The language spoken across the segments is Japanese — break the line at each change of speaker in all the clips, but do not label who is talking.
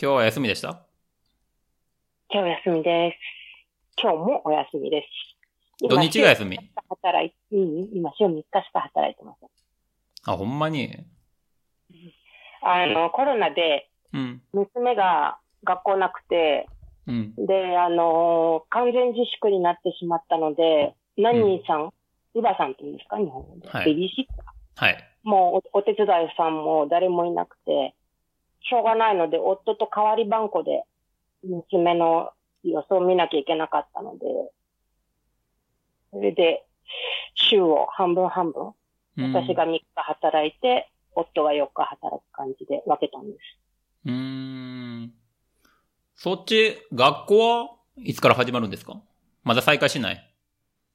今日は休みでした？
今日休みです。今日もお休みです。今
土日が休み？
週3日しか働い、うん、今週3日しか働いてません。
あ、ほんまに？
あの、コロナで
うん。
娘が学校なくて、
うん。
で、あの、完全自粛になってしまったので、ナニーさん、ウバさんって言うんですか？日本語で。
はい
ベビーシッター？
はい。
もうおお手伝いさんも誰もいなくて、しょうがないので、夫と代わり番号で娘の様子を見なきゃいけなかったので、それで、週を半分半分、
うん
私が3日働いて、夫が4日働く感じで分けたんです。
うーん。そっち、学校はいつから始まるんですか？まだ再開しない？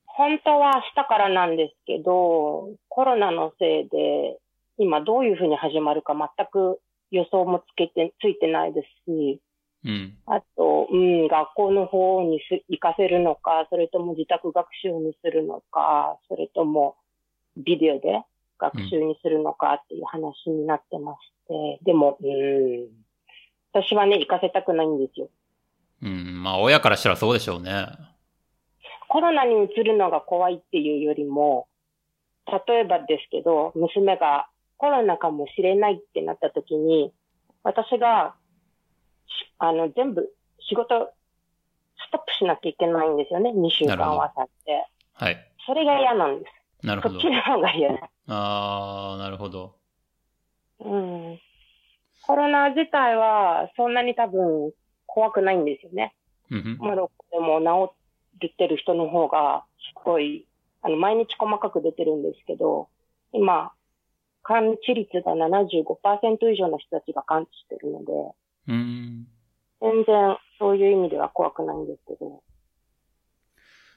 本当は明日からなんですけど、コロナのせいで、今どういうふうに始まるか全く予想もつけて、ついてないですし、
うん。
あと、うん、学校の方にす行かせるのか、それとも自宅学習にするのか、それともビデオで学習にするのかっていう話になってまして、でも、うん、私はね、行かせたくないんですよ。
うん。まあ、親からしたらそうでしょうね。
コロナにうつるのが怖いっていうよりも、例えばですけど、娘がコロナかもしれないってなった時に、私が、しあの、全部仕事ストップしなきゃいけないんですよね。2週間はさって。
はい。
それが嫌なんです。
なるほど
そっち。の方が嫌だ。
あー、なるほど。
うん。コロナ自体はそんなに多分怖くないんですよね。
うん
まだでも治ってる人の方がすごい、あの、毎日細かく出てるんですけど、今、感知率が75%以上の人たちが感知してるので、
うん。うん。
全然そういう意味では怖くないんですけど、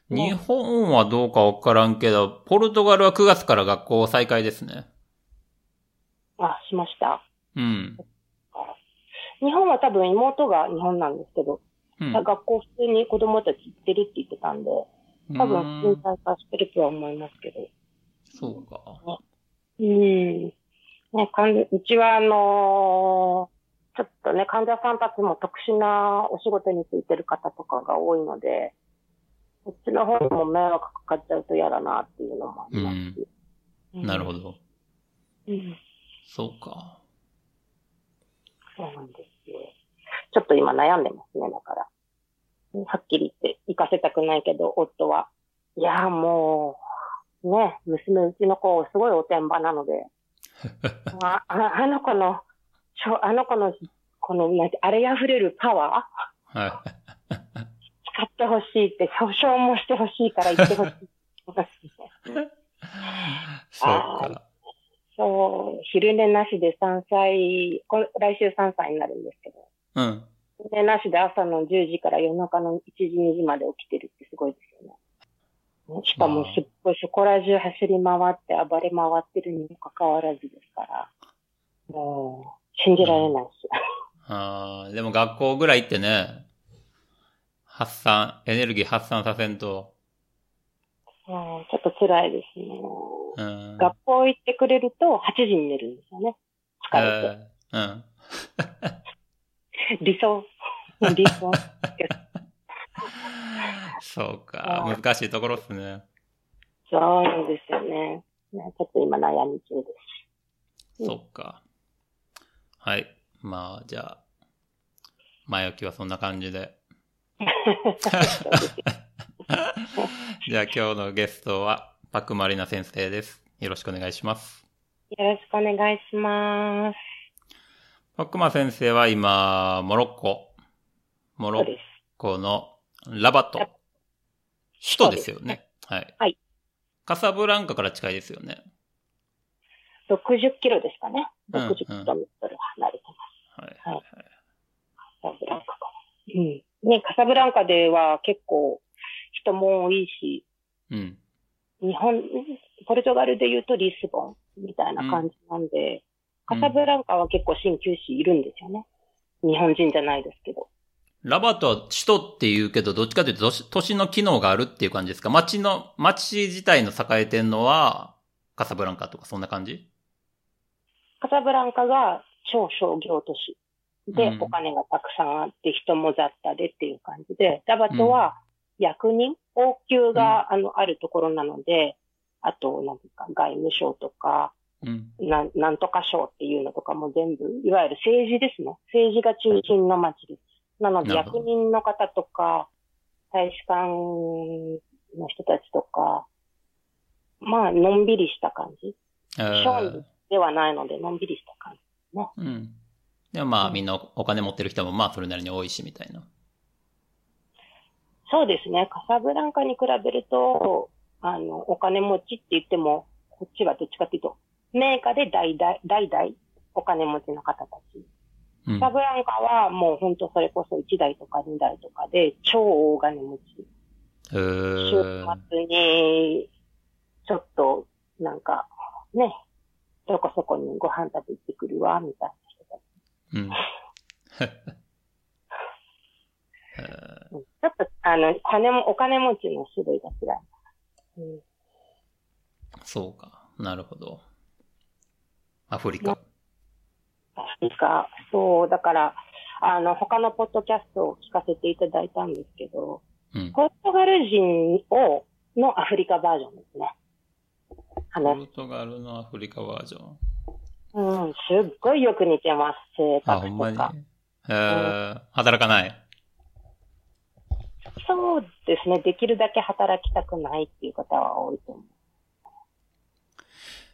日本はどうかわからんけど、ポルトガルは9月から学校再開ですね。
あ、しました。
うん。
日本は多分妹が日本なんですけど、
うん。
学校普通に子供たち行ってるって言ってたんで、多分普通に再開してるとは思いますけど。
そうか。
うん。ね、かんうちはあのーちょっとね、患者さんたちも特殊なお仕事についてる方とかが多いので、こっちの方にも迷惑かかっちゃうと嫌だなっていうのもありますし。うん
なるほ。ど。
うん。
そうか。
そうなんですよ。ちょっと今悩んでますね、だから。はっきり言って行かせたくないけど、夫は。いや、もう、ね、娘、うちの子、すごいおてんばなので、あああの子の、あの子の、この、あれ溢れるパワー？
は
使ってほしいって、保証もしてほしいから言ってほしい。
い。そうか。
そう、昼寝なしで3歳、こ来週3歳になるんですけど、
うん。
昼寝なしで朝の10時から夜中の1時、2時まで起きてるってすごいですよね。しかもすっごいそこら中走り回って暴れ回ってるにもかかわらずですから、もう、信じられないし。
あーでも学校ぐらい行ってね、発散、エネルギー発散させんと、
もうちょっと辛いですね。
うん。
学校行ってくれると8時に寝るんですよね。疲れて。
えーうん。
理想。理想。
そうか。難しいところっすね。
そうなんですよね。ねちょっと今悩み中です。うん
そうか。はい。まあ、じゃあ、前置きはそんな感じで。じゃあ今日のゲストは、パクマリナ先生です。よろしくお願いします。
よろしくお願いします。
パクマ先生は今、モロッコ、モロッ。コのラバト
ラ、
首都ですよね。はい。
はい。
カサブランカから近いですよね。
60キロですかね。
うん
60キロメートル離れて
はい。
はいます。カサブランカから。うん。ね、カサブランカでは結構人も多いし、
うん。
日本、ポルトガルで言うとリスボンみたいな感じなんで、
うん
カサブランカは結構鍼灸師いるんですよね。日本人じゃないですけど。
ラバトは首都って言うけど、どっちかというと都市の機能があるっていう感じですか？街の、街自体の栄えてんのは、カサブランカとかそんな感じ？
カサブランカが超商業都市。で、
うん
お金がたくさんあって、人も雑多でっていう感じで、ダバトは役人、王宮が、あの、あるところなので、あと、なんか、外務省とか、
うん。
なん、なんとか省っていうのとかも全部、いわゆる政治ですね。政治が中心の町です。なので、役人の方とか、大使館の人たちとか、まあ、のんびりした感じ。
え
商
ー
人ではないので、のんびりした感じ。
うん。でもまあみんなお金持ってる人もまあそれなりに多いしみたいな。
そうですね。カサブランカに比べると、あの、お金持ちって言っても、こっちはどっちかっていうと、名家で代々、代々お金持ちの方たち。サブランカはもう本当それこそ1台とか2台とかで超大金持ち。
え
週
ー、
末に、ちょっと、なんか、ね、どこそこにご飯食べ行ってくるわ、みたいな人たち。
うん。
ちょっと、あの、金も、お金持ちの種類が違す。うん
そうか。なるほど。アフリカ。
なんか、そう、だから、あの、他のポッドキャストを聞かせていただいたんですけど、
うん。
ポルトガル人を、のアフリカバージョンですね。
ポ
話。
ルトガルのアフリカバージョン。
うん、すっごいよく似てます、性
あ、
格
ほんまに？
とか。。
えー、働かない？
そうですね。できるだけ働きたくないっていう方は多いと思う。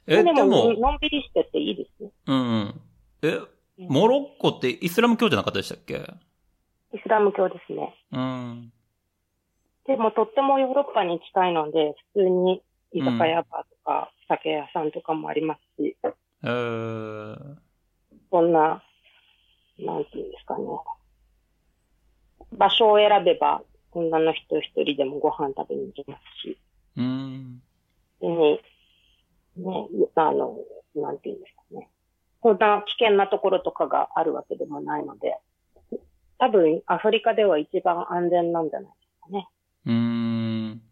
え、で
でも、
も、
のんびりしてていいですね。
うんうん。え、モロッコってイスラム教じゃなかったでしたっけ？
イスラム教ですね。
うん。
でも、とってもヨーロッパに近いので、普通に居酒屋バーとか、酒屋さんとかもありますし、
えー、
そんな、なんていうんですかね。場所を選べば、女の人一人でもご飯食べに行きますし、
うん。
に、ね、あの、なんていうんですかね。こんな危険なところとかがあるわけでもないので、多分アフリカでは一番安全なんじゃないですかね。
うーん。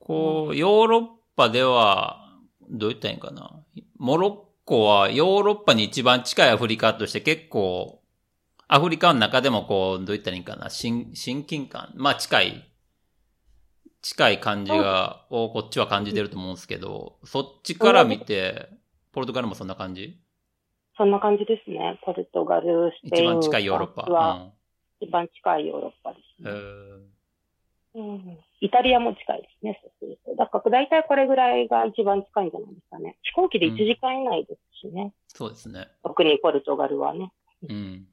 こう、ヨーロッパでは、どう言ったらいいんかな。モロッコはヨーロッパに一番近いアフリカとして結構、アフリカの中でもこう、どう言ったらいいんかな。親、親近感。まあ近い。近い感じが、をこっちは感じてると思うんですけど、そっちから見て、ポルトガルもそんな感じ？
そんな感じですね。ポルトガル、スペイン。
一番近いヨーロッパ。
フランスは一番近いヨーロッパです
うん。え
ね。
ー
うんイタリアも近いですね、そうすると。だから大体これぐらいが一番近いんじゃないですかね。飛行機で1時間以内ですしね。
そうですね。
特にポルトガルはね。
うん。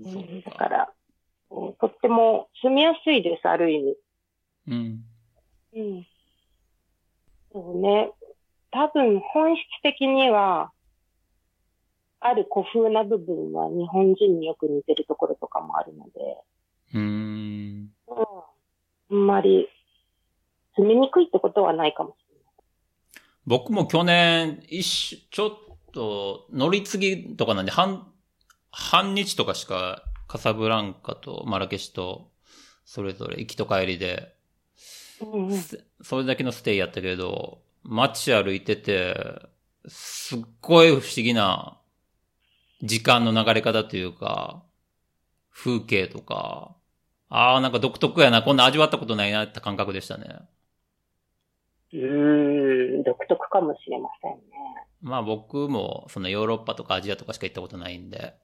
う
ん
だから、うんとっても住みやすいです、ある意味。
うん。
うん。そうね。多分本質的には、ある古風な部分は日本人によく似てるところとかもあるので、
うーん。
うん。あんまり住みにくいってことはないかもしれない。
僕も去年、一緒、ちょっと、乗り継ぎとかなんで、半、半日とかしか、カサブランカとマラケシュと、それぞれ行きと帰りで、
うんうん。
すそれだけのステイやったけど、街歩いてて、すっごい不思議な時間の流れ方というか、風景とか、ああ、なんか独特やな、こんな味わったことないなって感覚でしたね。
うーん、独特かもしれませんね。
まあ僕も、そのヨーロッパとかアジアとかしか行ったことないんで、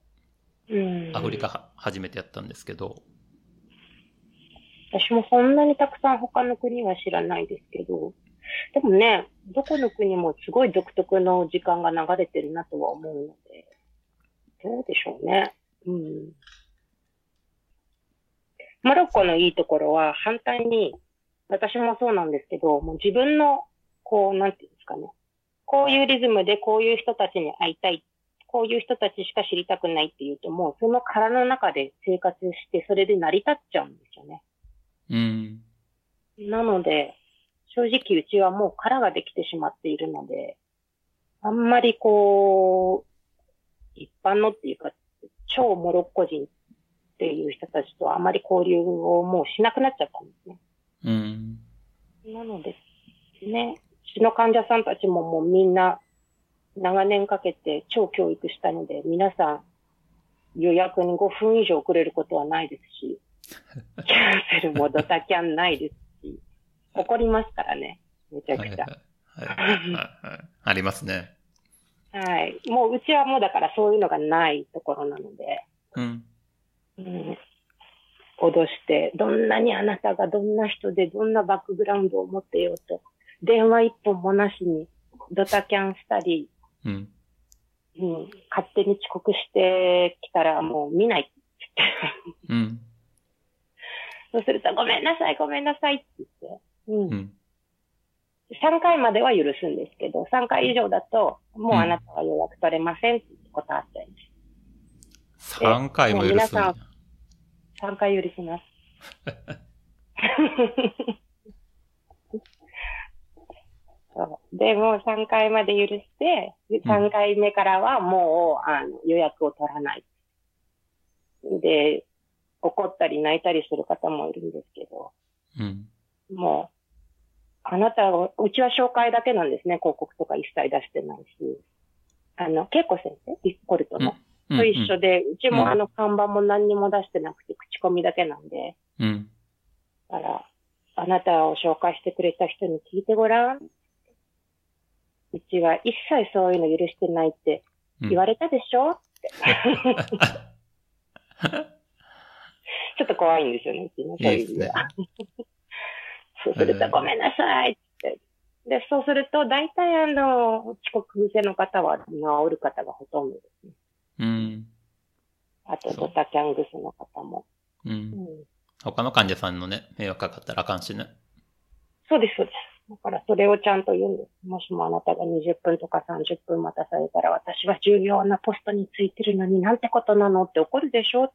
うん。
アフリカは初めてやったんですけど、
私もそんなにたくさん他の国は知らないですけど、でもね、どこの国もすごい独特の時間が流れてるなとは思うので、どうでしょうね。うん。モロッコのいいところは反対に、私もそうなんですけど、もう自分の、こう、なんていうんですかね。こういうリズムでこういう人たちに会いたい。こういう人たちしか知りたくないっていうと、もうその殻の中で生活して、それで成り立っちゃうんですよね。
うん。
なので、正直うちはもう殻ができてしまっているので、あんまりこう、一般のっていうか、超モロッコ人っていう人たちとあまり交流をもうしなくなっちゃったんですね。
うん。
なので、ね、うちの患者さんたちももうみんな長年かけて超教育したので、皆さん、予約に5分以上遅れることはないですし、キャンセルもドタキャンないですし、怒りますからね。めちゃくちゃ。
はいはいはいはい。ありますね。
はい。もううちはもうだからそういうのがないところなので、
うん。
うん、脅して、どんなにあなたがどんな人でどんなバックグラウンドを持ってようと、電話一本もなしにドタキャンしたり、
うん。
うん、勝手に遅刻してきたらもう見ないって言って。
うん。
そうすると、ごめんなさい、ごめんなさいって言って。うん
う。ん。
3回までは許すんですけど、3回以上だと、もうあなたは予約取れませんって断っちゃいます。
3回も許す
皆さ3回許します。そうで、もう3回まで許して、3回目からはもう、あの予約を取らない。で、怒ったり泣いたりする方もいるんですけど、
うん。
もう、あなたは、うちは紹介だけなんですね。広告とか一切出してないし。あの、恵子先生、ディスコルトの、
うん。
と一緒で、うち
うん
もあの看板も何にも出してなくて、口コミだけなんで、
うん。
だから、あなたを紹介してくれた人に聞いてごらん。うちは一切そういうの許してないって
うん
言われたでしょ、ちょっと怖いんですよね、うちのそういう意味では。そうすると、ごめんなさいって。で、そうすると、大体あの、遅刻癖の方は治る方がほとんどですね。
うん。
あと、ドタキャン癖の方も。
う。
うんん、
他の患者さんのね、迷惑かかったらあかんしね。
そうです、そうです。だから、それをちゃんと言うんです。もしもあなたが20分とか30分待たされたら、私は重要なポストについてるのになんてことなのって怒るでしょ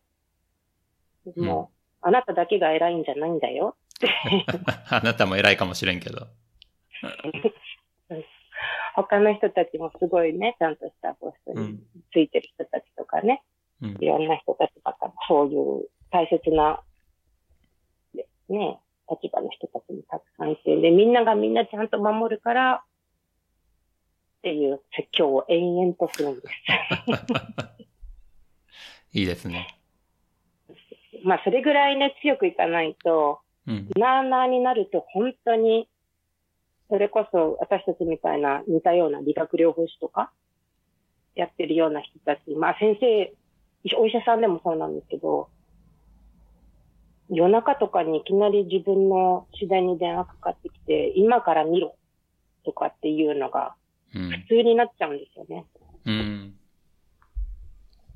もう、あなただけが偉いんじゃないんだよ。
あなたも偉いかもしれんけど。
他の人たちもすごいね、ちゃんとしたポストについてる人たちとかね、
うん
い。ろんな人たちばっかり、そういう大切な、ね、立場の人たちもたくさんいて、で、みんながみんなちゃんと守るから、っていう説教を延々とするんです。
いいですね。
まあ、それぐらいね、強くいかないと、
うん。
なーなーになると本当に、それこそ私たちみたいな似たような理学療法士とか、やってるような人たち、まあ先生、お医者さんでもそうなんですけど、夜中とかにいきなり自分の自然に電話かかってきて、今から見ろとかっていうのが
うん。
普通になっちゃうんですよね。
うん。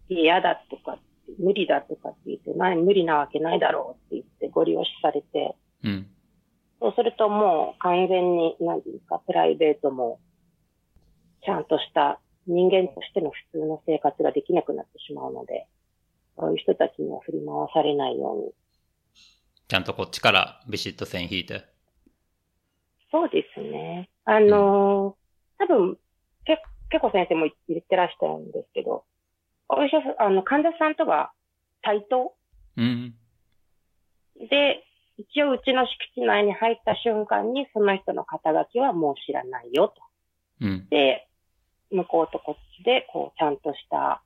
嫌だとかって、無理だとかって言って、な無理なわけないだろうって言ってご利用しされて、
うん。
そうするともう完全に、なんていうか、プライベートも、ちゃんとした人間としての普通の生活ができなくなってしまうので、そういう人たちには振り回されないように。
ちゃんとこっちからビシッと線引いて。
そうですね。あのー多分、け、けこ先生も言ってらしたんですけど、お医者さん、あの、患者さんとは対等？
うん。
で、一応うちの敷地内に入った瞬間に、その人の肩書きはもう知らないよと。
うん。
で、向こうとこっちで、こう、ちゃんとした、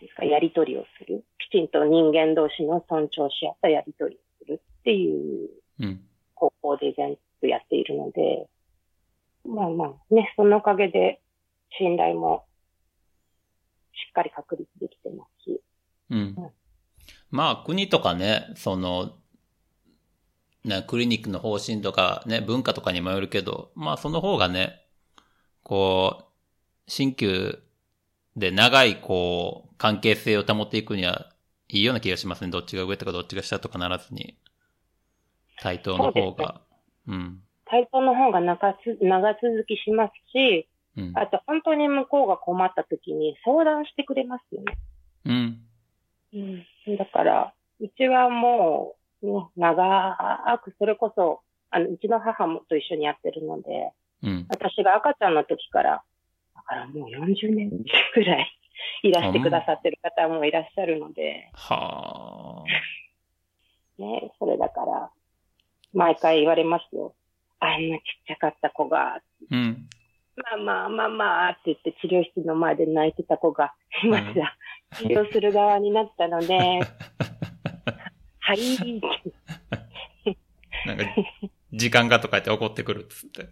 ですか、やりとりをする。きちんと人間同士の尊重し合ったやりとりをするっていう
うん。
方向で全部やっているので、まあまあね、そのおかげで信頼もしっかり確立できてますし、
うん。まあ、国とかね、その、ね、クリニックの方針とかね、文化とかにもよるけど、まあその方がね、こう、新旧で長いこう、関係性を保っていくにはいいような気がしますね。どっちが上とかどっちが下とかならずに。対等の方が。うん。
対等の方が長つ長続きしますし、
うん。
あと本当に向こうが困った時に相談してくれますよね。
うん。
うん。だから、うちはもう、ね、長く、それこそ、あの、うちの母もと一緒にやってるので、
うん。
私が赤ちゃんの時から、だからもう40年くらい いらしてくださってる方もいらっしゃるので、
はあ。
ね、それだから、毎回言われますよ。あんなちっちゃかった子が、
うん。
まあまあまあまあって言って治療室の前で泣いてた子が、今じゃ治療する側になったので、はい。
なんか、時間がとか言って怒ってくるっつって。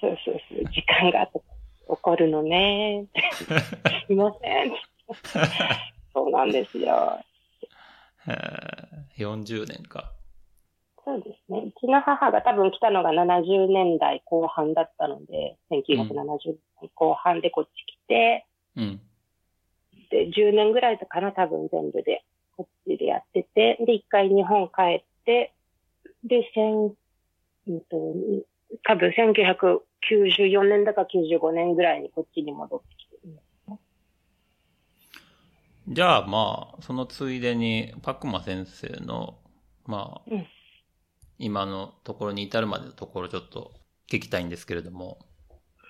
そうそうそう、時間がと怒るのね。すいません。そうなんですよ。
へー40年か。
そうですね。うちの母が多分来たのが70年代後半だったので、1970年後半でこっち来て、
うん。
で、10年ぐらいかな、多分全部で、こっちでやってて、で、一回日本帰って、で、千、うんと、多分1994年だか95年ぐらいにこっちに戻ってきてる。
じゃあまあ、そのついでに、パクマ先生の、まあ、
うん
今のところに至るまでのところちょっと聞きたいんですけれども。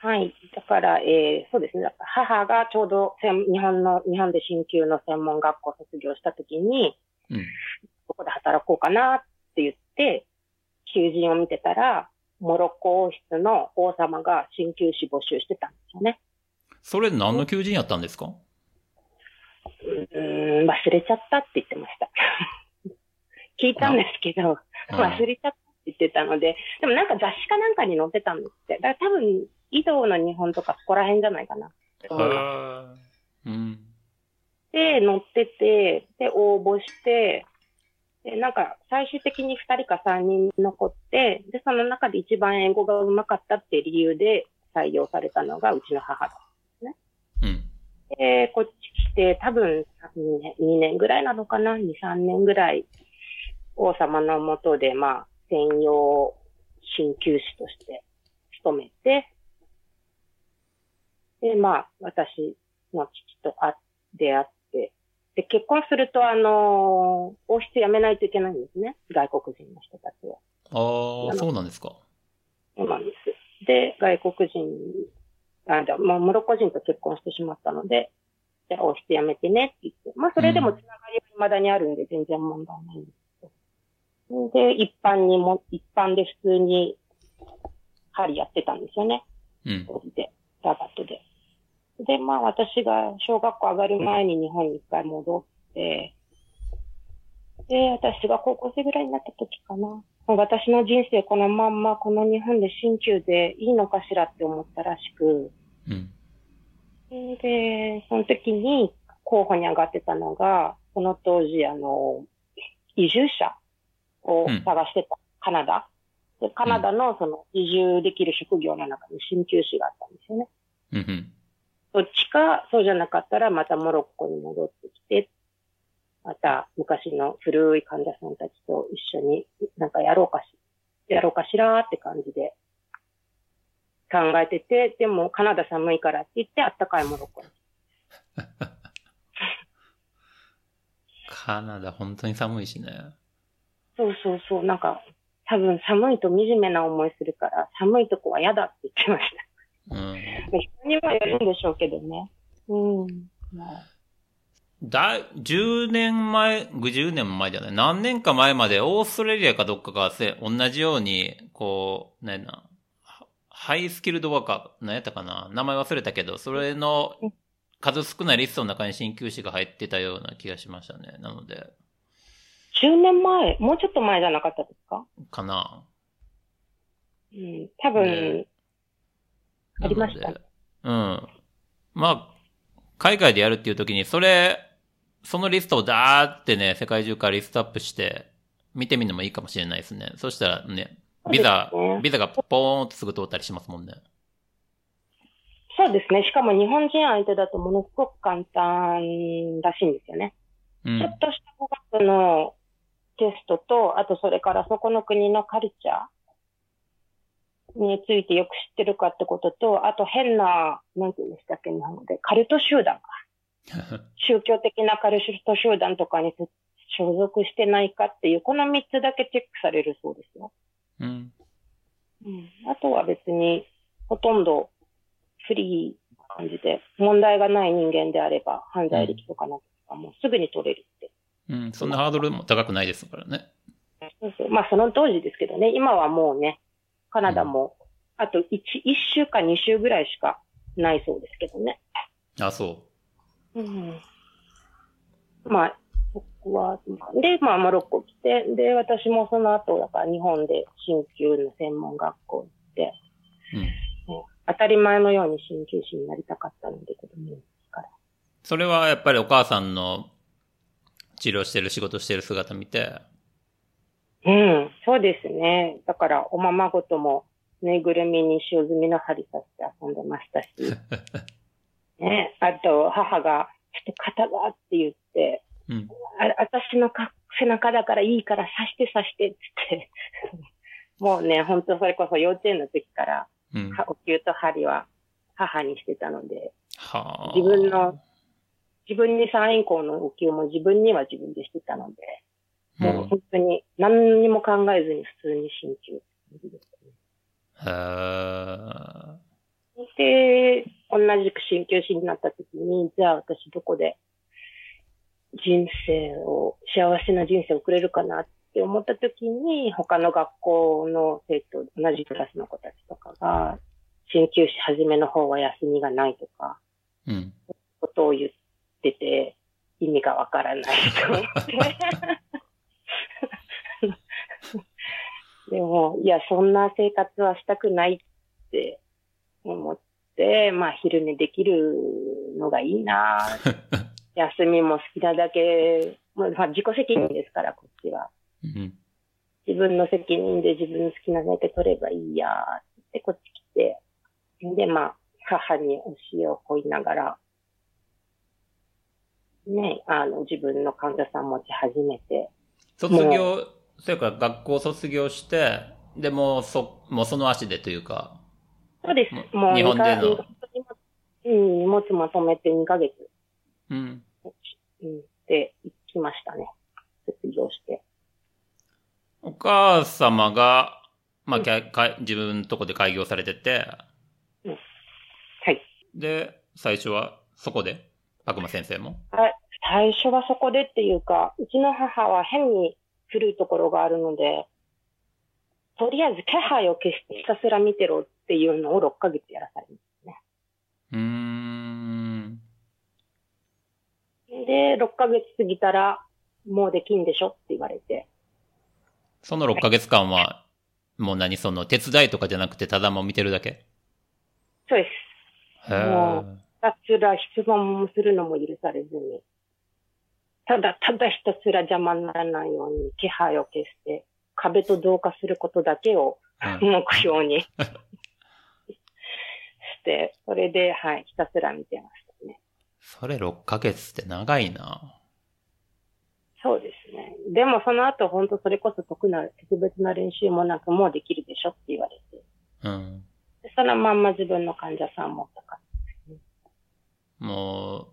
はい。だから、えーそうですね。母がちょうど専日本の、日本で鍼灸の専門学校卒業した時に、
うん。
どこで働こうかなって言って、求人を見てたら、モロッコ王室の王様が鍼灸師募集してたんですよね。
それ何の求人やったんですか？
うーん、忘れちゃったって言ってました。聞いたんですけど、
うん
忘れちゃったって言ってたので、でもなんか雑誌かなんかに載ってたんですって。だから多分、井戸の日本とかそこら辺じゃないかなって思います。
うん。
で、載ってて、で、応募して、で、なんか、最終的に2人か3人残って、で、その中で一番英語が上手かったっていう理由で採用されたのがうちの母だ。
うん。
で、こっち来て、多分2年 ,2 年ぐらいなのかな ?2、3年ぐらい、王様のもとで、まあ、専用鍼灸師として勤めて、で、まあ、私の父と会出会って、で、結婚すると、あの王室辞めないといけないんですね。外国人の人たちは。
ああ、そうなんですか。
そうなんです。で、外国人、あ、じゃあ、まあ、モロッコ人と結婚してしまったので、じゃあ、王室辞めてねって言って、まあ、それでもつながりは未だにあるんで、全然問題ないんです。で、一般にも、一般で普通に、針やってたんですよね。
うん。
で、ラバットで。で、まあ私が小学校上がる前に日本に一回戻って、で、私が高校生ぐらいになった時かな。私の人生このまんまこの日本で鍼灸でいいのかしらって思ったらしく、
うん。
で、その時に候補に上がってたのが、その当時あの、移住者を探してた、カナダ。で、カナダのその移住できる職業の中に鍼灸師があったんですよね。
うん。うん。
どっちか、そうじゃなかったらまたモロッコに戻ってきて、また昔の古い患者さんたちと一緒になんかやろうかし、やろうかしらって感じで考えてて、でもカナダ寒いからって言ってあったかいモロッコに。
カナダ本当に寒いしね。
そうそうそう、なんか多分寒いと惨めな思いするから寒いとこは嫌だって言ってました。
うん。
人にはよるんでしょうけどね。うん。まあ
だ、10年前、50年前じゃない、何年か前までオーストラリアかどっかがせ、同じように、こう、なんやな、ハハイスキルドワーカー、何やったかな名前忘れたけど、それの数少ないリストの中に鍼灸師が入ってたような気がしましたね。なので、
10年前、もうちょっと前じゃなかったですか？
かな。
うん。多分、
ね
ありました
うん。まあ、海外でやるっていう時に、それ、そのリストをダーってね、世界中からリストアップして、見てみるのもいいかもしれないですね。そしたらね、ビザ
ね、
ビザがポーンとすぐ通ったりしますもんね。
そうですね。しかも日本人相手だとものすごく簡単らしいんですよね。
うん
ちょ。っとした語学のテストと、あとそれからそこの国のカルチャーについてよく知ってるかってことと、あと変な、なんて言うんでしたっけ、日本語で、カルト集団か。宗教的なカルト集団とかに所属してないかっていう、この3つだけチェックされるそうですよ。
うん。
うん。あとは別に、ほとんどフリーな感じで、問題がない人間であれば、犯罪歴とかなんかもうすぐに取れるって。
うん。そんなハードルも高くないですからね。
そうそう。まあその当時ですけどね、今はもうね、カナダもあと1、1週か2週ぐらいしかないそうですけどね。
あ、そ
うん。まあ、僕は、で、まあ、モロッコ来て、で、私もその後、だから日本で鍼灸の専門学校行って、
う。うん。
ね当たり前のように鍼灸師になりたかったので、子供の時から。
それはやっぱりお母さんの治療してる仕事してる姿見て、
うん、そうですね。だから、おままごとも、ぬいぐるみに塩炭の針させて遊んでましたし、ね、あと、母が、ちょっと肩がって言って、
うん。
あ私のか背中だからいいから刺して刺してって言って、もうね、本当それこそ幼稚園の時から、
うん。
はお灸と針は母にしてたので、
はあ。
自分の、自分に三円校のお灸も自分には自分でしてたので、もう本当に何にも考えずに普通に鍼灸って感じです
へー
ね。で、同じく鍼灸師になった時に、じゃあ私どこで人生を、幸せな人生を送れるかなって思った時に、他の学校の生徒、同じクラスの子たちとかが、鍼灸師始めの方は休みがないとか、
うん。
ことを言ってて、意味がわからないと思って。でも、いや、そんな生活はしたくないって思って、まあ、昼寝できるのがいいな 休みも好きなだけ、まあ、自己責任ですから、こっちは。
うん。
自分の責任で自分の好きなだけ取ればいいやってこっち来て、で、まあ、母に教えをこいながら、ね、あの、自分の患者さん持ち始めて、
卒業、それから学校卒業して、でもうそ、もうその足でというか、
そうです。
もう日本での
うん、荷物まとめて2ヶ月、
うん。
うん、で行きましたね。卒業して。
お母様が、まあ、きゃか自分のとこで開業されてて、
はい。
で、最初はそこで、悪魔先生も。
あ最初はそこでっていうか、うちの母は変に古いところがあるので、とりあえず気配を消してひたすら見てろっていうのを6ヶ月やらされますね。
うーん。
で、6ヶ月過ぎたら、もうできんでしょって言われて。
その6ヶ月間は、もう何その手伝いとかじゃなくてただもう見てるだけ？
そうです。
へ
も
ー
ひたすら質問もするのも許されずに、ただただひたすら邪魔にならないように気配を消して、壁と同化することだけを
うん
目標に して、それで、はい、ひたすら見てましたね。
それ6ヶ月って長いな。
そうですね。でもその後本当それこそ特な、特別な練習もなくもうできるでしょって言われて、
うん。
でそのまんま自分の患者さんもったか
もう、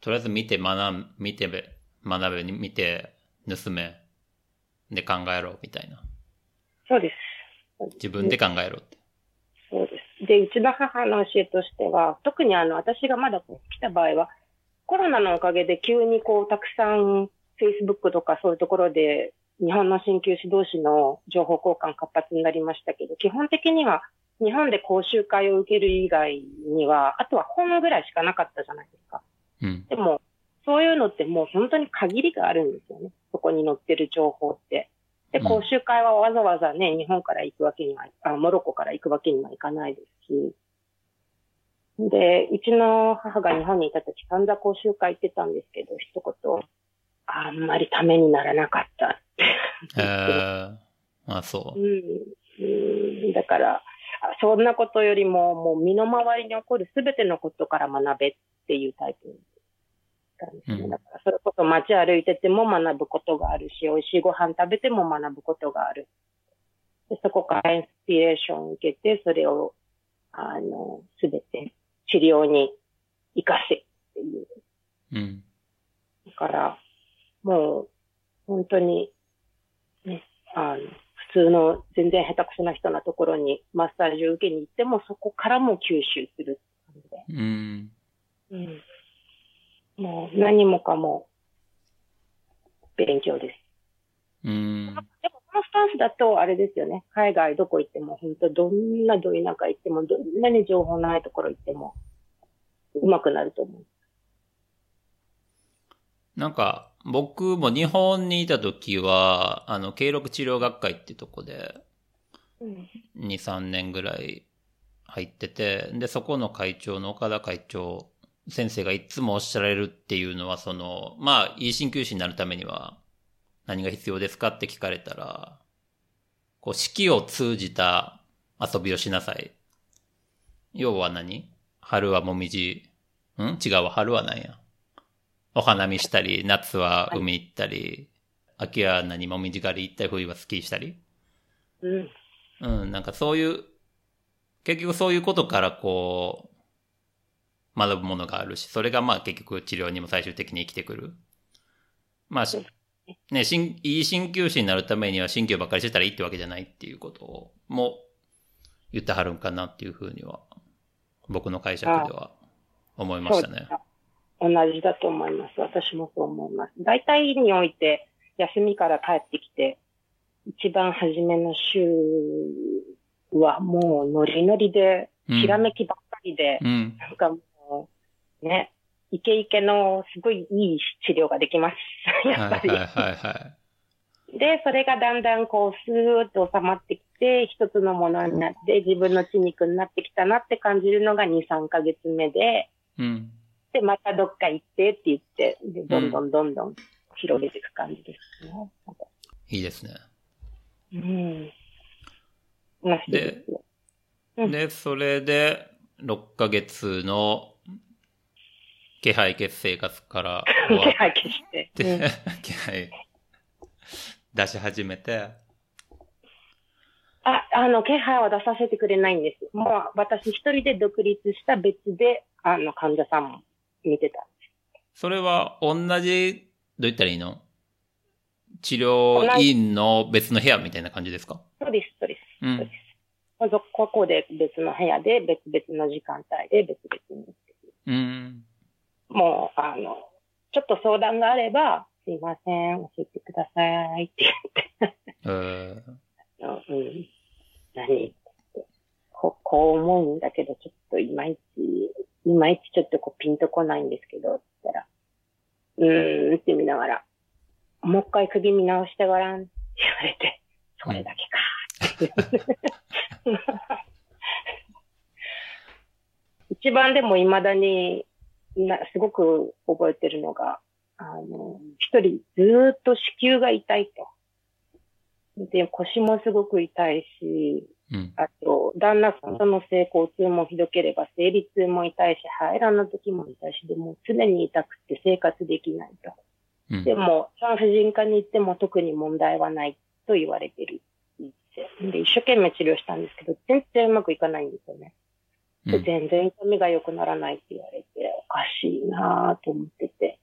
とりあえず見て学ん、見てべ、学べ、見て、盗め、で考えろ、みたいな。
そうです。
自分で考えろって。
そうです。で、うちの母の教えとしては、特にあの、私がまだこう来た場合は、コロナのおかげで急にこう、たくさん、Facebook とかそういうところで、日本の鍼灸師同士の情報交換活発になりましたけど、基本的には、日本で講習会を受ける以外には、あとは本ぐらいしかなかったじゃないですか。
うん。
でも、そういうのってもう本当に限りがあるんですよね。そこに載ってる情報って。で、
うん
講習会はわざわざね、日本から行くわけには、あ、モロッコから行くわけにはいかないですし。で、うちの母が日本にいた時、散々講習会行ってたんですけど、一言、あんまりためにならなかったって。
へえ。あ、そうう。
ん。うん、だから、あそんなことよりも、もう身の回りに起こるすべてのことから学べっていうタイプなんですね。
うん
だから、それこそ街歩いてても学ぶことがあるし、美味しいご飯食べても学ぶことがある。でそこからインスピレーションを受けて、それを、あの、すべて治療に活かせっていう。
うん。
だから、もう、本当に、ね、あの、普通の全然下手くそな人のところにマッサージを受けに行っても、そこからも吸収するって感じで。
うん。
うん。もう何もかも勉強です。
うん。
でもそのスタンスだと、あれですよね。海外どこ行っても、本当どんなど田舎行っても、どんなに情報ないところ行っても、上手くなると思う。
なんか、僕も日本にいた時は、あの、経絡治療学会っていうとこで、
うん。
2、3年ぐらい入ってて、で、そこの会長の岡田会長、先生がいつもおっしゃられるっていうのは、その、まあ、いい鍼灸師になるためには、何が必要ですかって聞かれたら、こう、四季を通じた遊びをしなさい。要は何？春はもみじ、ん？違うわ、春は何や。お花見したり、夏は海行ったり、秋は何もみじ狩り行ったり、冬はスキーしたり。
うん。
うん、なんかそういう、結局そういうことからこう、学ぶものがあるし、それがまあ結局治療にも最終的に生きてくる。まあし、ね、いい鍼灸師になるためには鍼灸ばっかりしてたらいいってわけじゃないっていうことを、も言ってはるんかなっていうふうには、僕の解釈では思いましたね。
同じだと思います。私もそう思います。大体において、休みから帰ってきて、一番初めの週はもうノリノリで、
うん
ひらめきばっかりで、
うん。
なんかね、イケイケのすごいいい治療ができます。やっぱり。
はいはいはいはい。
で、それがだんだんこう、スーッと収まってきて、一つのものになって、自分の血肉になってきたなって感じるのが2、3ヶ月目で、
うん。
で、またどっか行ってって言って、で、どんどんどんどん広げていく感じですね。なんか
いいですね。
うん。で
で、それで、6ヶ月の気配血生活から 終わ
気配消して。
って、
うん
気配出し始めて、
あ、あの、気配は出させてくれないんです。もう、私一人で独立した別で、あの、患者さんも見てた。
それは同じ、どう言ったらいいの？治療院の別の部屋みたいな感じですか？
そうです、そうです。
うん
そうです。まずここで別の部屋で、別々の時間帯で別々に。
うん。
もう、あの、ちょっと相談があれば、すいません、教えてくださいって言って、
えー、
うん、何ってここう思うんだけど、ちょっといまいち、いまいちちょっとこうピンとこないんですけど、って言ったら、うーんって見ながら、もう一回首見直してごらんって言われて、それだけか。一番でも未だにな、すごく覚えてるのが、あの、一人ずーっと子宮が痛いと。で、腰もすごく痛いし、
うん。
あと、旦那さんとの性交痛もひどければ、生理痛も痛いし、排卵の時も痛いし、でも常に痛くて生活できないと。
うん。
でも、産婦人科に行っても特に問題はないと言われてる。で、一生懸命治療したんですけど、全然うまくいかないんですよね。全然痛みが良くならないって言われて、おかしいなぁと思ってて、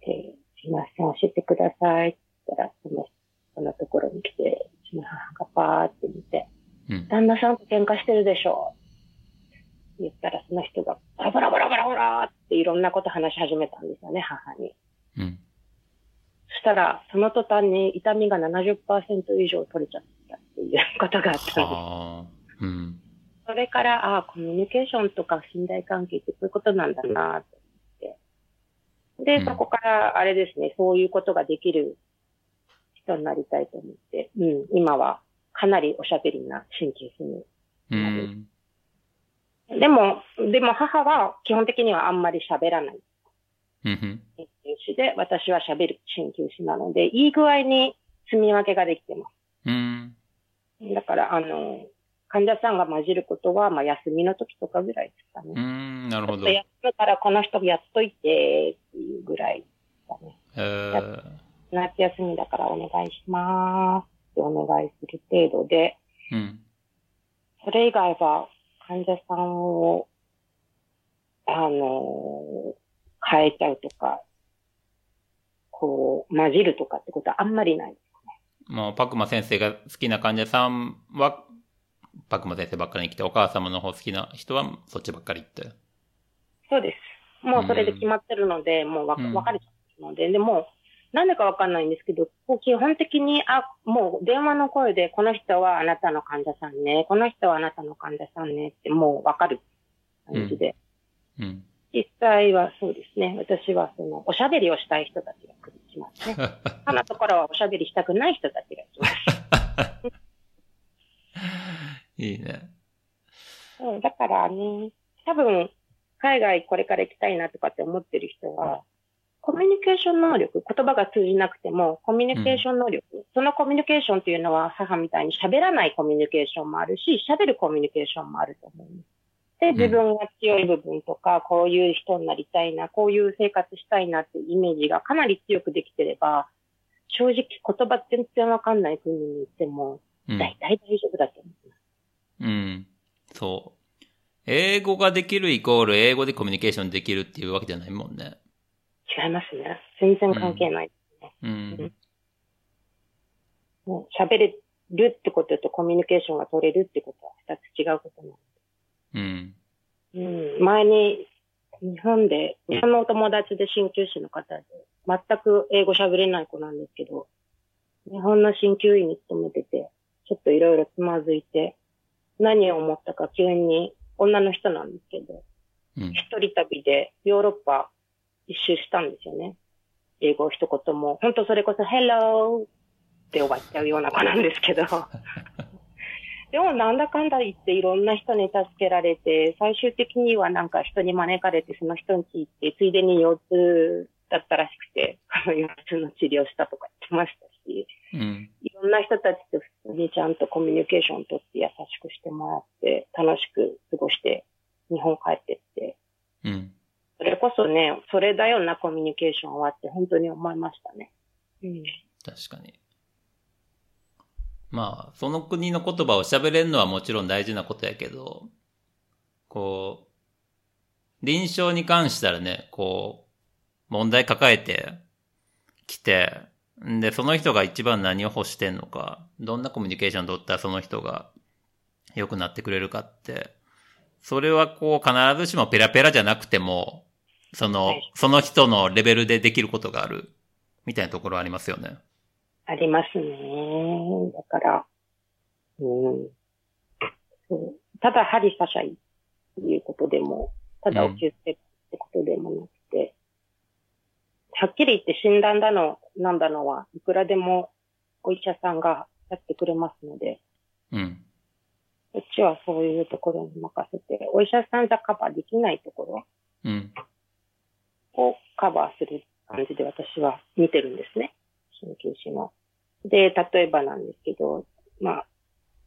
ですいません、教えてくださいって言ったら、その、そのところに来て、うちの母がパーって見て、
うん。
旦那さんと喧嘩してるでしょって言ったら、その人が、バラバラバラバラバラっていろんなこと話し始めたんですよね、母に。
うん。
そしたら、その途端に痛みが70%以上取れちゃったっていうことがあったんです。それから、ああ、コミュニケーションとか信頼関係ってこういうことなんだなと思って。で、
うん
そこから、あれですね、そういうことができる人になりたいと思って、うん、今はかなりおしゃべりな鍼灸師に。
うん。
でも、でも母は基本的にはあんまり喋らない
うん。
鍼灸師で、私は喋る鍼灸師なので、いい具合に積み分けができてます。
うん。
だから、あの、患者さんが混じることは、まあ、休みの時とかぐらいですかね。
うん。なるほど。
ちょっと休むからこの人やっといてっていうぐらいですかね。
えー、
夏休みだからお願いしますってお願いする程度で、
うん。
それ以外は患者さんを、あの、変えちゃうとか、こう、混じるとかってことはあんまりない。
もう、パクマ先生が好きな患者さんは、パクマ先生ばっかりに来て、お母様の方好きな人はそっちばっかり行って。
そうです。もうそれで決まってるので、もうわか
うん
分かれちゃってるので、でも、なんでかわかんないんですけど、こう基本的に、あ、もう電話の声で、この人はあなたの患者さんね、この人はあなたの患者さんねってもうわかる感じで。
うん。
実際はそうですね。私はその、おしゃべりをしたい人たちが来るしますね。他のところはおしゃべりしたくない人たちが来ます。
いいね。
うん、だからね、多分、海外これから行きたいなとかって思ってる人は、コミュニケーション能力、言葉が通じなくても、コミュニケーション能力、そのコミュニケーションっていうのは母みたいに喋らないコミュニケーションもあるし、喋るコミュニケーションもあると思うんです。で、自分が強い部分とか、こういう人になりたいな、こういう生活したいなっていうイメージがかなり強くできてれば、正直言葉全然わかんない国に行っても、
うん。
大体大丈夫だと思います。
うん。そう。英語ができるイコール英語でコミュニケーションできるっていうわけじゃないもんね。
違いますね。全然関係ない。
うん。
もう喋れるってこととコミュニケーションが取れるってことは二つ違うことな
うん。
の。うん。前に日本で、日本のお友達で鍼灸師の方で、全く英語喋れない子なんですけど、日本の鍼灸院に勤めてて、ちょっといろいろつまずいて、何を思ったか急に女の人なんですけど、
うん。
一人旅でヨーロッパ一周したんですよね。英語一言も、本当それこそ Hello って終わっちゃうような子なんですけど。でもなんだかんだ言っていろんな人に助けられて、最終的にはなんか人に招かれてその人に聞いて、ついでに腰痛だったらしくて、あ の腰痛の治療したとか言ってましたし、
うん。
いろんな人たちと普通にちゃんとコミュニケーション取って優しくしてもらって、楽しく過ごして、日本帰ってって、
うん。
それこそね、それだよな、コミュニケーションはって本当に思いましたね。うん。
確かに。まあ、その国の言葉を喋れるのはもちろん大事なことやけど、こう、臨床に関したらね、こう、問題抱えてきて、んで、その人が一番何を欲してんのか、どんなコミュニケーション取ったらその人が良くなってくれるかって、それはこう必ずしもペラペラじゃなくても、その
はい、
その人のレベルでできることがある、みたいなところありますよね。
ありますね。だから、うん。そうただ針刺しゃいいっていうことでも、ただお気をつけってことでもなくて、はっきり言って診断だの、なんだのは、いくらでもお医者さんがやってくれますので、
うん。
うちはそういうところに任せて、お医者さんじゃカバーできないところ
うん。
をカバーする感じで私は見てるんですね。鍼灸師の。で、例えばなんですけど、まあ、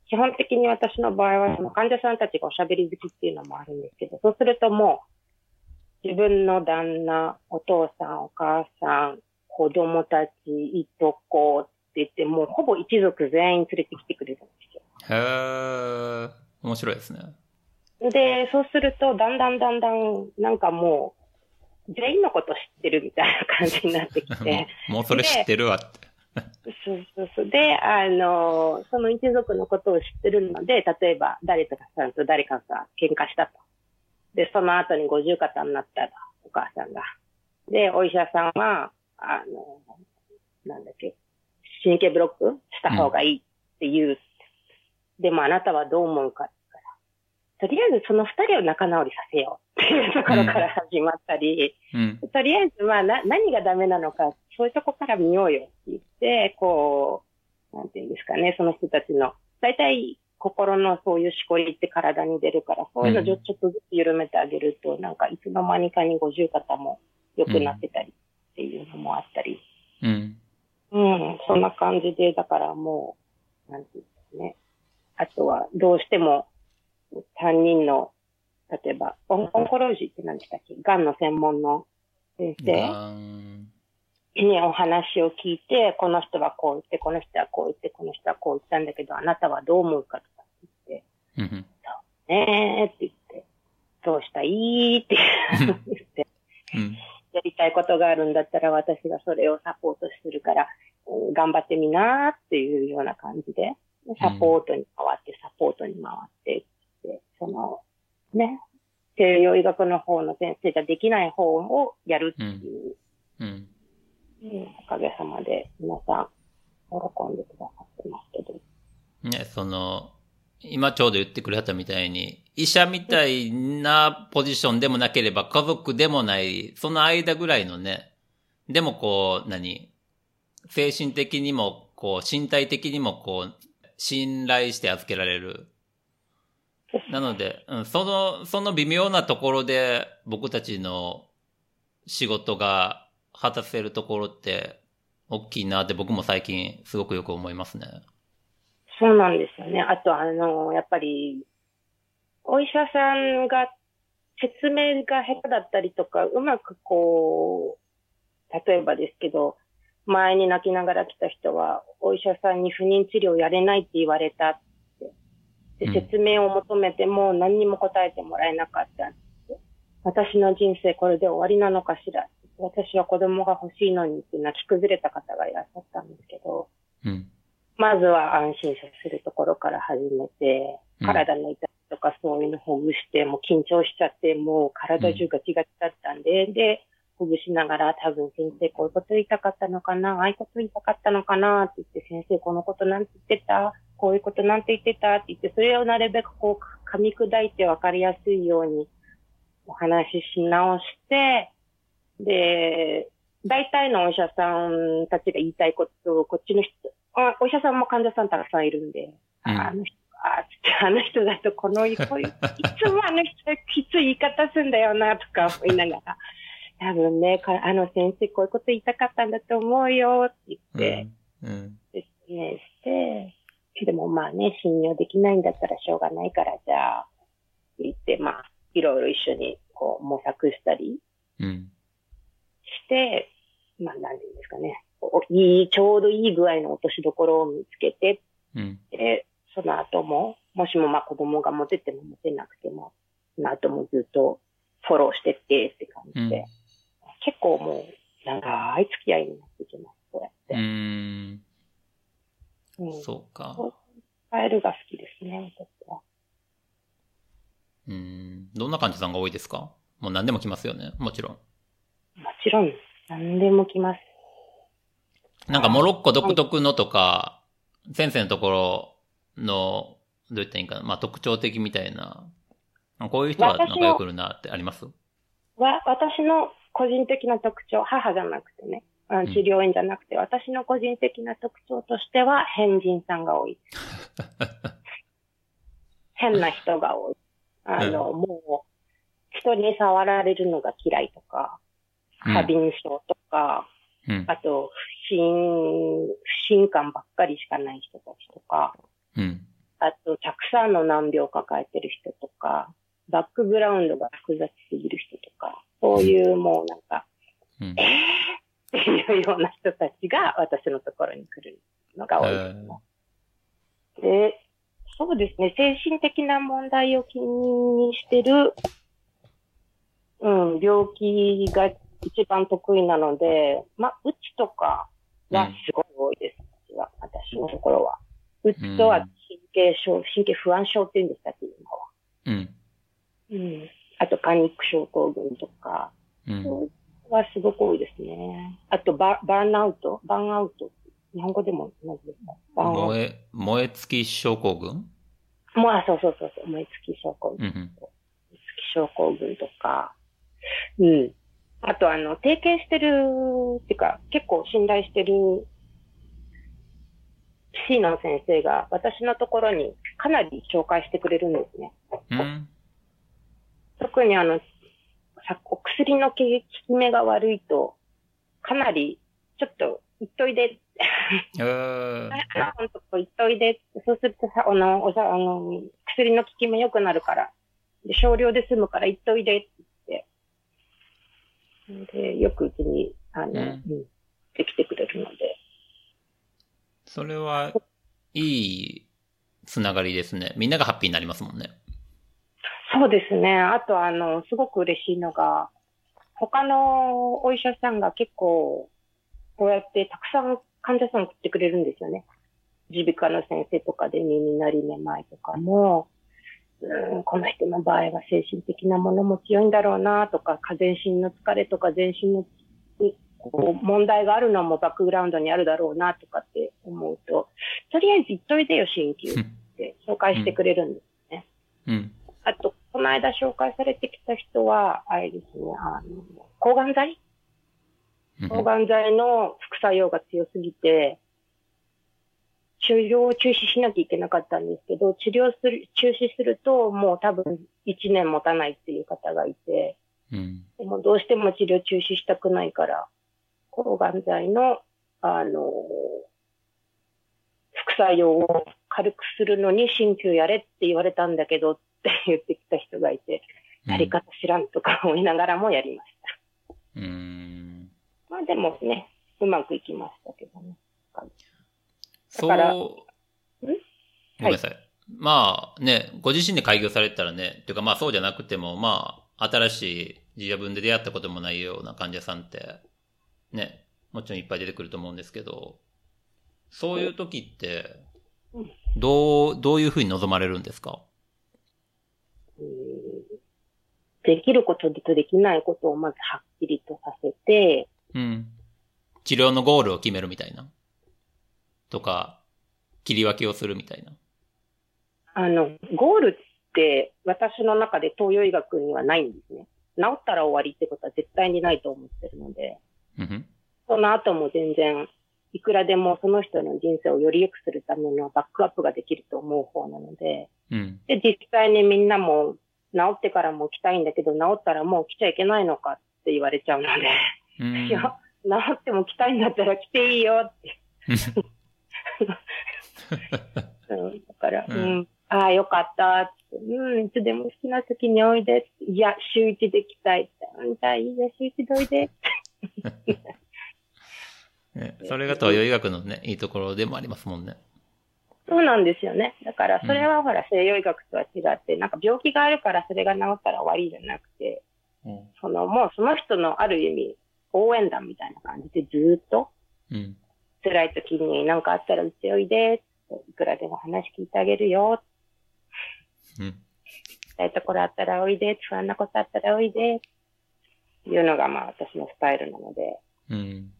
基本的に私の場合は、その患者さんたちがおしゃべり好きっていうのもあるんですけど、そうするともう、自分の旦那、お父さん、お母さん、子供たち、いとこって言って、もうほぼ一族全員連れてきてくれるんですよ。
へえ、面白いですね。
で、そうすると、だんだんだんだん、なんかもう、全員のこと知ってるみたいな感じになってきて、
もうそれ知ってるわって。
そうそうそう。で、あの、その一族のことを知ってるので、例えば誰とかさんと誰かが喧嘩したと。で、その後に五十肩になったら、お母さんが。で、お医者さんは、あの、なんだっけ、神経ブロック？した方がいいって言う。でもあなたはどう思うかってから。とりあえずその二人を仲直りさせようっていうところから始まったり、
うん。
とりあえず、まあ、な、何がダメなのか、そういうとこから見ようよって言って、こう、なんていうんですかね、その人たちの、大体、心のそういうしこりって体に出るから、そういうのちょっとずつ緩めてあげると、なんかいつの間にかに五十肩も良くなってたりっていうのもあったり。
うん。
うん、そんな感じで、だからもう、なんていうんですかね。あとは、どうしても、担任の、例えば、オンオンコロジーって何でしたっけ？がんの専門の先生？
がん
にお話を聞いて、この人はこう言って、この人はこう言って、この人はこう言ったんだけど、あなたはどう思うかとか言って、
うん。
ねえって言って、どうしたらいいって言って、
うん。
やりたいことがあるんだったら私がそれをサポートするから、うん頑張ってみなーっていうような感じで、サポートに回って、サポートに回ってって、その、ね、西洋医学の方の先生ができない方をやるっていう。
うん。
うんだかげさまで皆さん喜んでくださってますけど。
ね、その、今ちょうど言ってくれはったみたいに、医者みたいなポジションでもなければ家族でもない、その間ぐらいのね、でもこう、何精神的にも、こう、身体的にもこう、信頼して預けられる。なので、うん、その、その微妙なところで僕たちの仕事が果たせるところって大きいなって僕も最近すごくよく思いますね。
そうなんですよね。あと、あの、やっぱり、お医者さんが説明が下手だったりとか、うまくこう、例えばですけど、前に泣きながら来た人は、お医者さんに不妊治療やれないって言われたって。で、説明を求めても何にも答えてもらえなかった。私の人生これで終わりなのかしら。私は子供が欲しいのにって泣き崩れた方がいらっしゃったんですけど、
うん、
まずは安心させるところから始めて、体の痛みとかそういうのほぐして、もう緊張しちゃって、もう体中が違っちゃったんで、で、ほぐしながら、多分先生こういうこと言いたかったのかな、ああいうこと言いたかったのかなって言って、先生このことなんて言ってたこういうことなんて言ってたって言って、それをなるべくこう噛み砕いて分かりやすいようにお話しし直して、で、大体のお医者さんたちが言いたいことをこっちの人、あお医者さんも患者さんたくさんいるんで、うん、あの人、ああの人だとこの、いつもあの人きつい言い方すんだよな、とか思いながら、多分ね、あの先生こういうこと言いたかったんだと思うよ、って言って、
うん、
説明して、でもまあね、信用できないんだったらしょうがないから、じゃあ、言って、まあ、いろいろ一緒にこう模索したりして、うん、まあ、何て言うんですかね。いい、ちょうどいい具合の落としどころを見つけて、
うん、
で、その後も、もしもまあ子供が持てても持てなくても、その後もずっとフォローしてってって感じで、うん、結構もう長い付き合いになってきます、こうやって。
うん。うん、そうか。
カエルが好きですね、私は。
うん。どんな感じさんが多いですか？もう何でも来ますよね、もちろん。も
ちろん、何でも来ます。
なんかモロッコ独特のとか、先生のところの、どう言ったらいいかな、まあ特徴的みたいな、こういう人は仲良くるなってあります？
わ私の個人的な特徴、母じゃなくてね、治療院じゃなくて、うん、私の個人的な特徴としては、変人さんが多い。変な人が多い。あの、うん、もう、人に触られるのが嫌いとか、過敏症とか、
うん、
あと、不信、不信感ばっかりしかない人たちとか、
うん、
あと、たくさんの難病を抱えてる人とか、バックグラウンドが複雑すぎる人とか、そういうもうなんか、
うん、
えーっていうような人たちが私のところに来るのが多い。ですね。で、そうですね、精神的な問題を気にしてる、うん、病気が一番得意なので、まあ、うちとかはすごい多いです。うん、私は、私のところは。うつとは神経症、神経不安症って言うんでしたっけ、今は。
うん。
うん。あと、パニック症候群とか、
うん、
はすごく多いですね。あとバ、バーンアウト、バーンアウト？日本語でも同じですか
燃え、燃え尽き症候群？
もう、あ、そうそうそうそう、燃え尽き症候群。
うんうん、燃え尽
き症候群とか、うん。あと、あの、提携してる、っていうか、結構信頼してる、シーナ先生が私のところにかなり紹介してくれるんですね。
うん、
特にあの、お薬の効き目が悪いと、かなり、ちょっと、言っといで。
えー、
ほんと言っといで。そうするとさ、あの、おさ、あの、薬の効き目良くなるから。で、少量で済むから言っといでってで、よくうちに、あの、うん、できてくれるので。
それは、いいつながりですね。みんながハッピーになりますもんね。
そうですね。あと、あの、すごく嬉しいのが、他のお医者さんが結構、こうやってたくさん患者さん送ってくれるんですよね。耳鼻科の先生とかで耳鳴りめまいとかも、うん、この人の場合は精神的なものも強いんだろうなとか、下全身の疲れとか全身のこう問題があるのもバックグラウンドにあるだろうなとかって思うと、とりあえず言っといてよ、鍼灸って紹介してくれるんですね。
うん。
あと、この間紹介されてきた人は、あれですね、あの、抗がん剤？
うん
抗がん剤の副作用が強すぎて、治療を中止しなきゃいけなかったんですけど、治療する、中止するともう多分1年持たないっていう方がいて、
うん。
でもどうしても治療中止したくないから、抗がん剤の、あの、副作用を軽くするのに鍼灸やれって言われたんだけどって言ってきた人がいて、やり方知らんとか思いながらもやりました。
うん。
まあでもね、うまくいきましたけどね。
そ
だから
う、ごめんなさい。まあね、ご自身で開業されてたらね、っていうかまあそうじゃなくても、まあ、新しい自分で出会ったこともないような患者さんって、ね、もちろんいっぱい出てくると思うんですけど、そういう時って
うん、
どう、どういうふうに望まれるんですか？
うんできることとできないことをまずはっきりとさせて、
うん。治療のゴールを決めるみたいな。とか、切り分けをするみたいな。
あの、ゴールって私の中で東洋医学にはないんですね。治ったら終わりってことは絶対にないと思ってるので、
うん。
その後も全然、いくらでもその人の人生をより良くするためのバックアップができると思う方なので、
うん。
で、実際にみんなも治ってからも来たいんだけど、治ったらもう来ちゃいけないのかって言われちゃうので、
うん
いや、治っても来たいんだったら来ていいよって。うん、だから、
う
うんん、ああ、よかったって。うん、いつでも好きな時においで。いや、週一で来たいって。うん、じゃあいいね、週一でおいで。
ねそれが東洋医学のね、いいところでもありますもんね。
そうなんですよね。だから、それはほら、西洋医学とは違って、なんか病気があるからそれが治ったら終わりじゃなくて、
うん。
その、もうその人のある意味、応援団みたいな感じでずーっと、
うん。
辛い時に何かあったらうちおいで、いくらでも話聞いてあげるよ、
うん。
辛いところあったらおいで、不安なことあったらおいで、いうのがまあ私のスタイルなので、
うん。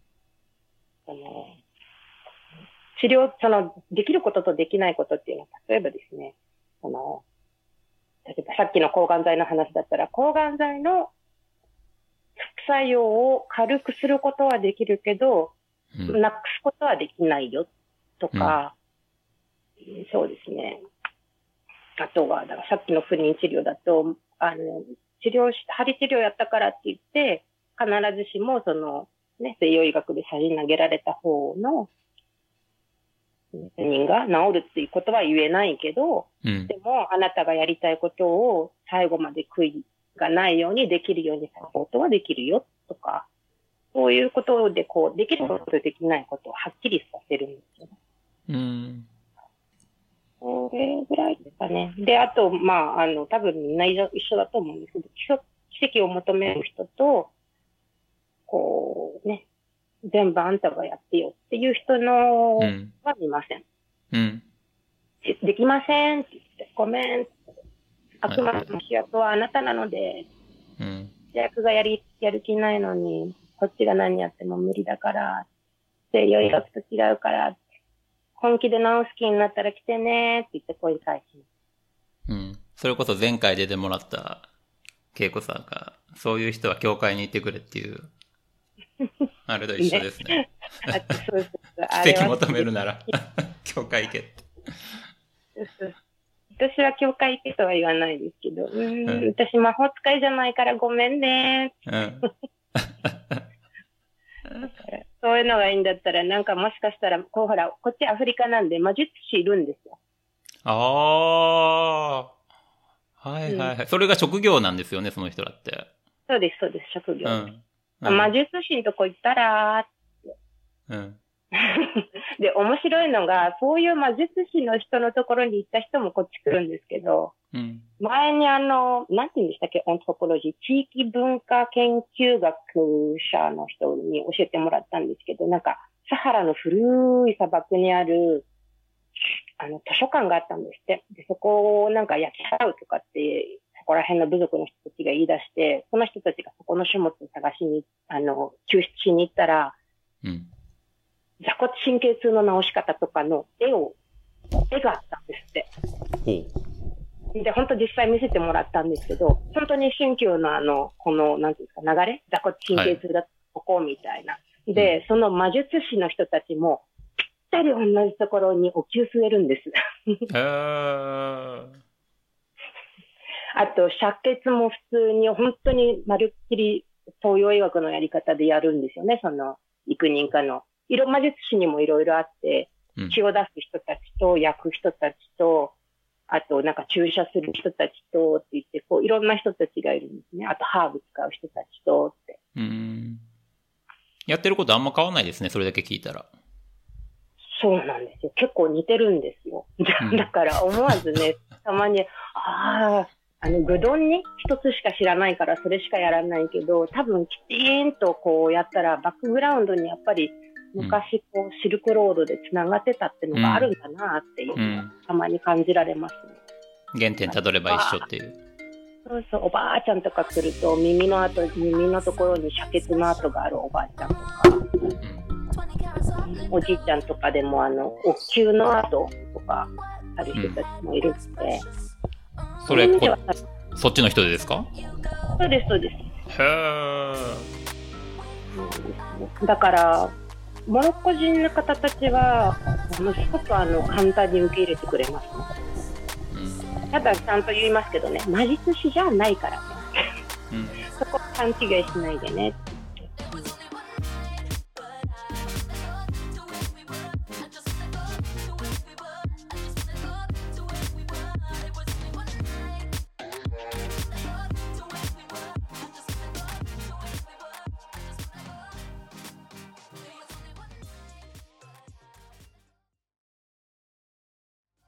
その、治療、その、できることとできないことっていうのは、例えばですね、その、例えばさっきの抗がん剤の話だったら、抗がん剤の副作用を軽くすることはできるけど、
うん。
なくすことはできないよ、とか、そうですね。あとは、だからさっきの不妊治療だと、あの、治療し、針治療やったからって言って、必ずしもその、ね、西洋医学で差し投げられた方の、人が治るっていうことは言えないけど、
うん。
でも、あなたがやりたいことを最後まで悔いがないようにできるようにサポートはできるよとか、そういうことで、こう、できることとできないことをはっきりさせるんですよね。
うん。
それぐらいですかね。で、あと、まあ、あの、多分みんな一緒だと思うんですけど、奇跡を求める人と、こう、ね、全部あんたがやってよっていう人の
うん。
は見ません。
うん。
でできませんって言って、ごめん。あくまでも主役はあなたなので、
うん。
主役がやり、やる気ないのに、こっちが何やっても無理だから、西洋医学と違うから、本気で治す気になったら来てねって言って声返します。
うん。それこそ前回出てもらった恵子さんが、そういう人は教会に行ってくれっていう、あれと一緒ですね。
あそうそうそうあ
奇跡求めるなら、教会行けって。
私は教会行けとは言わないですけど、うーん、
うん
私魔法使いじゃないからごめんね。
うん。
そういうのがいいんだったら、なんかもしかしたら、こうほら、こっちアフリカなんで魔術師いるんですよ。
ああ。はいはいはい。それが職業なんですよね、その人だって。
そうです、そうです、職業。
うん。
魔術師のとこ行ったら、
うん。
で、面白いのが、そういう魔術師の人のところに行った人もこっち来るんですけど、
うん。
前にあの、なんて言うんでしたっけ、オントポロジー、地域文化研究学者の人に教えてもらったんですけど、なんか、サハラの古い砂漠にある、あの、図書館があったんですって。で、そこをなんか焼き払うとかって、そこら辺の部族の人たちが言い出して、その人たちがそこの種物を探しに、あの、救出しに行ったら、
うん。
座骨神経痛の治し方とかの絵を、絵があったんですって。
ほう。
で、本当実際見せてもらったんですけど、本当に春秋のあの、この、なんていうんですか、流れ座骨神経痛だとここみたいな。で、その魔術師の人たちも、ぴったり同じところにお灸据えるんです。
へー。
あと、借血も普通に、本当にまるっきり東洋医学のやり方でやるんですよね、その、幾人かの。色、魔術師にもいろいろあって、
うん。
血を出す人たちと、焼く人たちと、あと、なんか注射する人たちと、って言って、こう、いろんな人たちがいるんですね。あと、ハーブ使う人たちと、って。
うん。やってることあんま変わんないですね、それだけ聞いたら。
そうなんですよ。結構似てるんですよ。
うん
だから、思わずね、たまに、ああ、あの、ぐどんに一つしか知らないから、それしかやらないけど、多分、きちんとこうやったら、バックグラウンドにやっぱり、昔、こう、シルクロードで繋がってたっていうのがあるんだなっていう
う
のを
ん。
たまに感じられますね。
原点たどれば一緒っていう。
そうそう、おばあちゃんとか来ると、耳の跡、耳のところに遮血の跡があるおばあちゃんとか、
うん。
おじいちゃんとかでも、あの、お灸の跡とか、ある人たちもいるので、
それ、こそっちの人でですか？
そうです、そうです。
へー。
そうですねだから、モロッコ人の方たちは、ものすごくあの簡単に受け入れてくれます、
うん。
ただ、ちゃんと言いますけどね、魔術師じゃないからね。
うん。
そこ勘違いしないでねって